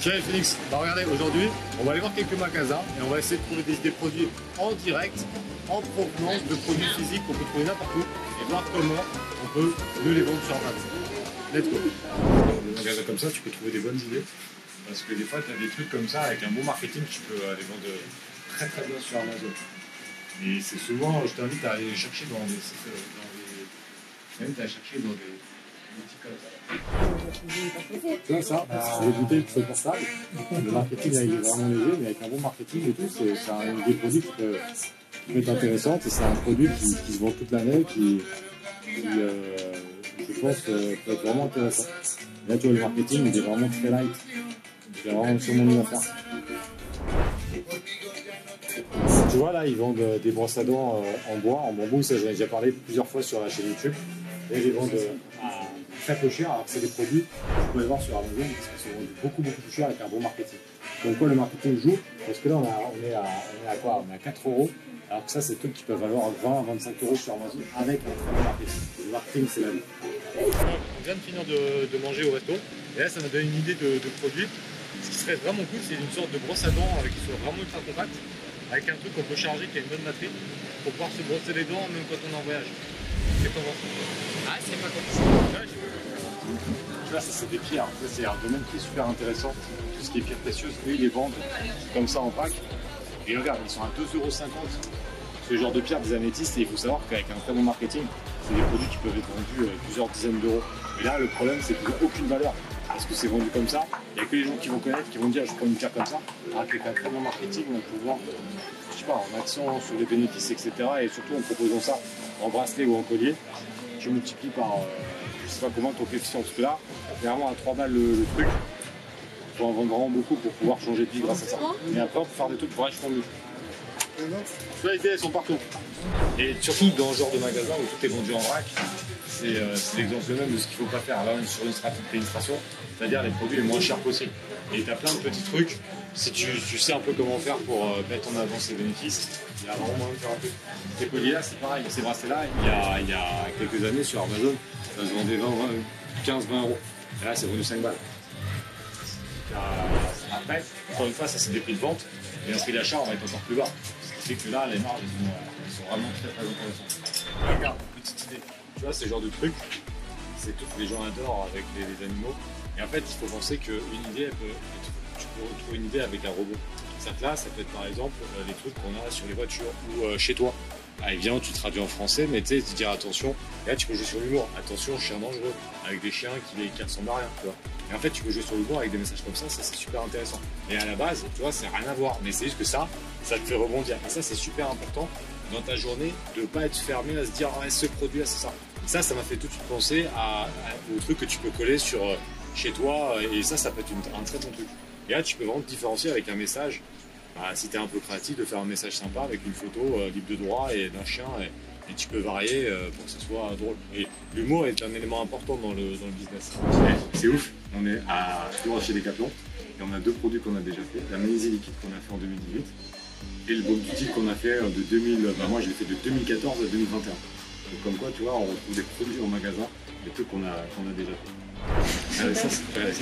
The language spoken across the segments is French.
Tiens Phoenix, bah regardez, aujourd'hui, on va aller voir quelques magasins et on va essayer de trouver des produits en direct, en provenance de produits physiques qu'on peut trouver n'importe où et voir comment on peut mieux les vendre sur Internet. Let's go Dans des magasins comme ça, tu peux trouver des bonnes idées parce que des fois, tu as des trucs comme ça avec un bon marketing, tu peux les vendre très très bien sur Amazon. Et c'est souvent, je t'invite à aller chercher dans des des, même à chercher dans des vois ça, c'est des bouteilles pour portable. Le marketing il est vraiment léger, mais avec un bon marketing et tout, c'est un des produits qui peut, qui peut être intéressant. C'est un produit qui, se vend toute l'année, qui, euh, je pense, euh, peut être vraiment intéressant. Là, tu vois, le marketing, il est vraiment très light. C'est vraiment mon niveau à. Tu vois, là, ils vendent euh, des brosses à dents en bois, en bambou. Ça, j'en ai déjà parlé plusieurs fois sur la chaîne YouTube. Et ils vendent très peu cher, alors que c'est des produits que vous pouvez voir sur Amazon parce qu'ils sont vendus beaucoup beaucoup plus cher avec un bon marketing. Donc quoi le marketing joue Parce que là on, a, on, est à, on, est à, quoi? On est à 4 euros. Alors que ça c'est des trucs qui peuvent valoir 20 à 25 euros sur Amazon avec un très bon marketing. Le marketing c'est la vie. On vient de finir de, de, manger au resto et là ça m'a donné une idée de, de, produit. Ce qui serait vraiment cool c'est une sorte de brosse à dents avec qui soit vraiment ultra compact avec un truc qu'on peut charger qui a une bonne batterie pour pouvoir se brosser les dents même quand on est en voyage. Qu'est-ce que t'en penses Ah c'est pas comme Là, ça c'est des pierres. C'est un domaine qui est super intéressant. Tout ce qui est pierres précieuses, eux, ils les vendent comme ça en pack. Et regarde, ils sont à 2,50€ ce genre de pierres des améthystes. Et il faut savoir qu'avec un très bon marketing, c'est des produits qui peuvent être vendus euh, plusieurs dizaines d'euros. Et là, le problème, c'est qu'ils n'ont aucune valeur. Parce que c'est vendu comme ça. Il n'y a que les gens qui vont connaître, qui vont dire je prends une pierre comme ça. Alors qu'avec un très bon marketing, on peut vendre, je sais pas, en accent sur les bénéfices, etc. Et surtout en proposant ça en bracelet ou en collier, tu multiplies par. Euh, je sais pas comment ton coefficient, parce que là, clairement à 3 balles le, le truc, il faut en vendre vraiment beaucoup pour pouvoir changer de vie grâce à ça. Mais après, on peut faire des trucs pour vachement mieux. Les idées, elles sont partout. Et surtout dans ce genre de magasin où tout est vendu en vrac, c'est euh, l'exemple même de ce qu'il ne faut pas faire. Là, on est sur une stratégie d'administration, c'est-à-dire les produits les moins chers possibles. Et tu as plein de petits trucs. Si tu, tu, sais un peu comment faire pour euh, mettre en avant ses bénéfices, il y a vraiment moyen de faire un truc. Ces colliers là, c'est pareil. Ces bracelets-là, il, y a, il y a quelques années sur Amazon, ça se vendait 15-20 euros. Là, c'est vendu 5 balles. Après, encore une fois, ça c'est des prix de vente, et un prix d'achat, on va être encore plus bas. Ce qui fait que là, les marges, ils sont, sont vraiment très très intéressantes. Regarde, petite idée. Tu vois, ce genre de truc, c'est tout que les gens adorent avec les, animaux. Et en fait, il faut penser qu'une idée, tu peux retrouver une idée avec un robot. Ça, là, ça peut être par exemple les trucs qu'on a sur les voitures ou euh, chez toi. Ah, évidemment, tu traduis en français, mais tu sais, tu attention. Là, tu peux jouer sur l'humour. Attention, chien dangereux. Avec des chiens qui, ressemblent à rien, tu vois. Et en fait, tu peux jouer sur l'humour avec des messages comme ça, ça c'est super intéressant. Et à la base, tu vois, c'est rien à voir. Mais c'est juste que ça, ça te fait rebondir. Et ça, c'est super important dans ta journée de pas être fermé à se dire, ah, ce produit-là, c'est ça. Ça, ça m'a fait tout de suite penser à, à, au truc que tu peux coller sur euh, chez toi. Et ça, ça peut être un très bon truc. Et là, tu peux vraiment te différencier avec un message bah, si un peu créatif, de faire un message sympa avec une photo euh, libre de droit et d'un chien. Et, et, tu peux varier euh, pour que ce soit drôle. Et l'humour est un élément important dans le, business. C'est ouf, on est à toujours chez Decathlon et on a deux produits qu'on a déjà fait. La magnésie liquide qu'on a fait en 2018 et le baume du titre qu'on a fait de 2000, bah, moi fait de 2014 à 2021. Donc comme quoi, tu vois, on retrouve des produits au magasin, des trucs qu'on a, a déjà fait. Ça,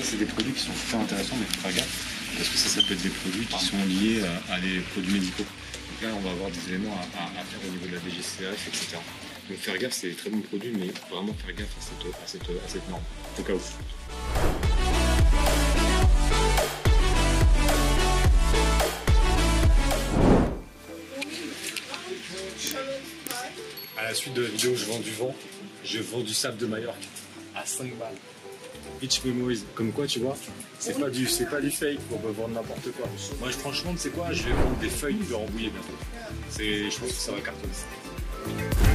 c'est des produits qui sont super intéressants, mais faut faire gaffe parce que ça, ça peut être des produits qui sont liés à, des produits médicaux. Donc là, on va avoir des éléments à, faire au niveau de la DGCF, etc. Donc faire gaffe, c'est des très bons produits, mais vraiment faire gaffe à cette, norme, au cas où. À la suite de la vidéo je vends du vent, je vends du sable de Majorque à 5 balles. Beach Memories, comme quoi tu vois, c'est pas du c'est pas du fake pour vendre n'importe quoi. Moi franchement, tu sais quoi, je vais vendre des feuilles de rembouiller bientôt. C'est je pense que ça va cartonner.